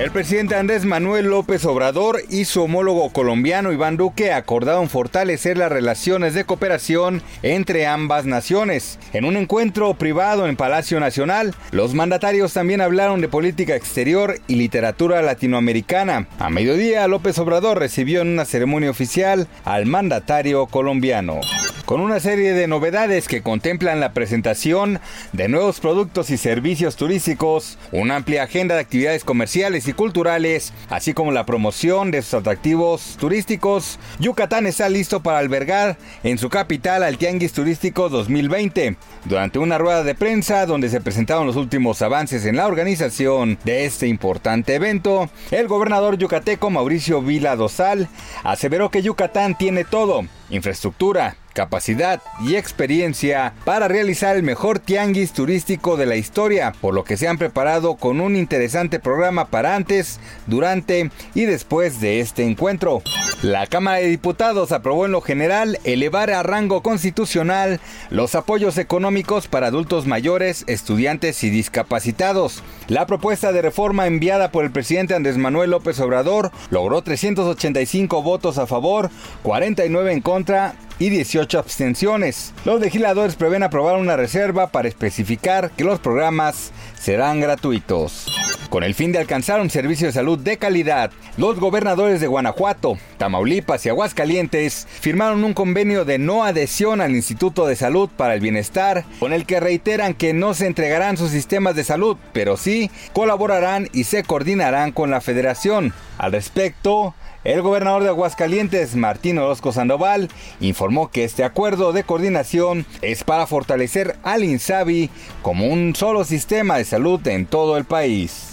El presidente Andrés Manuel López Obrador y su homólogo colombiano Iván Duque acordaron fortalecer las relaciones de cooperación entre ambas naciones. En un encuentro privado en Palacio Nacional, los mandatarios también hablaron de política exterior y literatura latinoamericana. A mediodía, López Obrador recibió en una ceremonia oficial al mandatario colombiano con una serie de novedades que contemplan la presentación de nuevos productos y servicios turísticos, una amplia agenda de actividades comerciales y culturales, así como la promoción de sus atractivos turísticos. Yucatán está listo para albergar en su capital al Tianguis Turístico 2020. Durante una rueda de prensa donde se presentaron los últimos avances en la organización de este importante evento, el gobernador yucateco Mauricio Vila Dosal aseveró que Yucatán tiene todo, infraestructura, capacidad y experiencia para realizar el mejor tianguis turístico de la historia, por lo que se han preparado con un interesante programa para antes, durante y después de este encuentro. La Cámara de Diputados aprobó en lo general elevar a rango constitucional los apoyos económicos para adultos mayores, estudiantes y discapacitados. La propuesta de reforma enviada por el presidente Andrés Manuel López Obrador logró 385 votos a favor, 49 en contra y 18 abstenciones. Los legisladores prevén aprobar una reserva para especificar que los programas serán gratuitos. Con el fin de alcanzar un servicio de salud de calidad, los gobernadores de Guanajuato, Tamaulipas y Aguascalientes firmaron un convenio de no adhesión al Instituto de Salud para el Bienestar, con el que reiteran que no se entregarán sus sistemas de salud, pero sí colaborarán y se coordinarán con la federación. Al respecto, el gobernador de Aguascalientes, Martín Orozco Sandoval, informó que este acuerdo de coordinación es para fortalecer al INSABI como un solo sistema de salud en todo el país.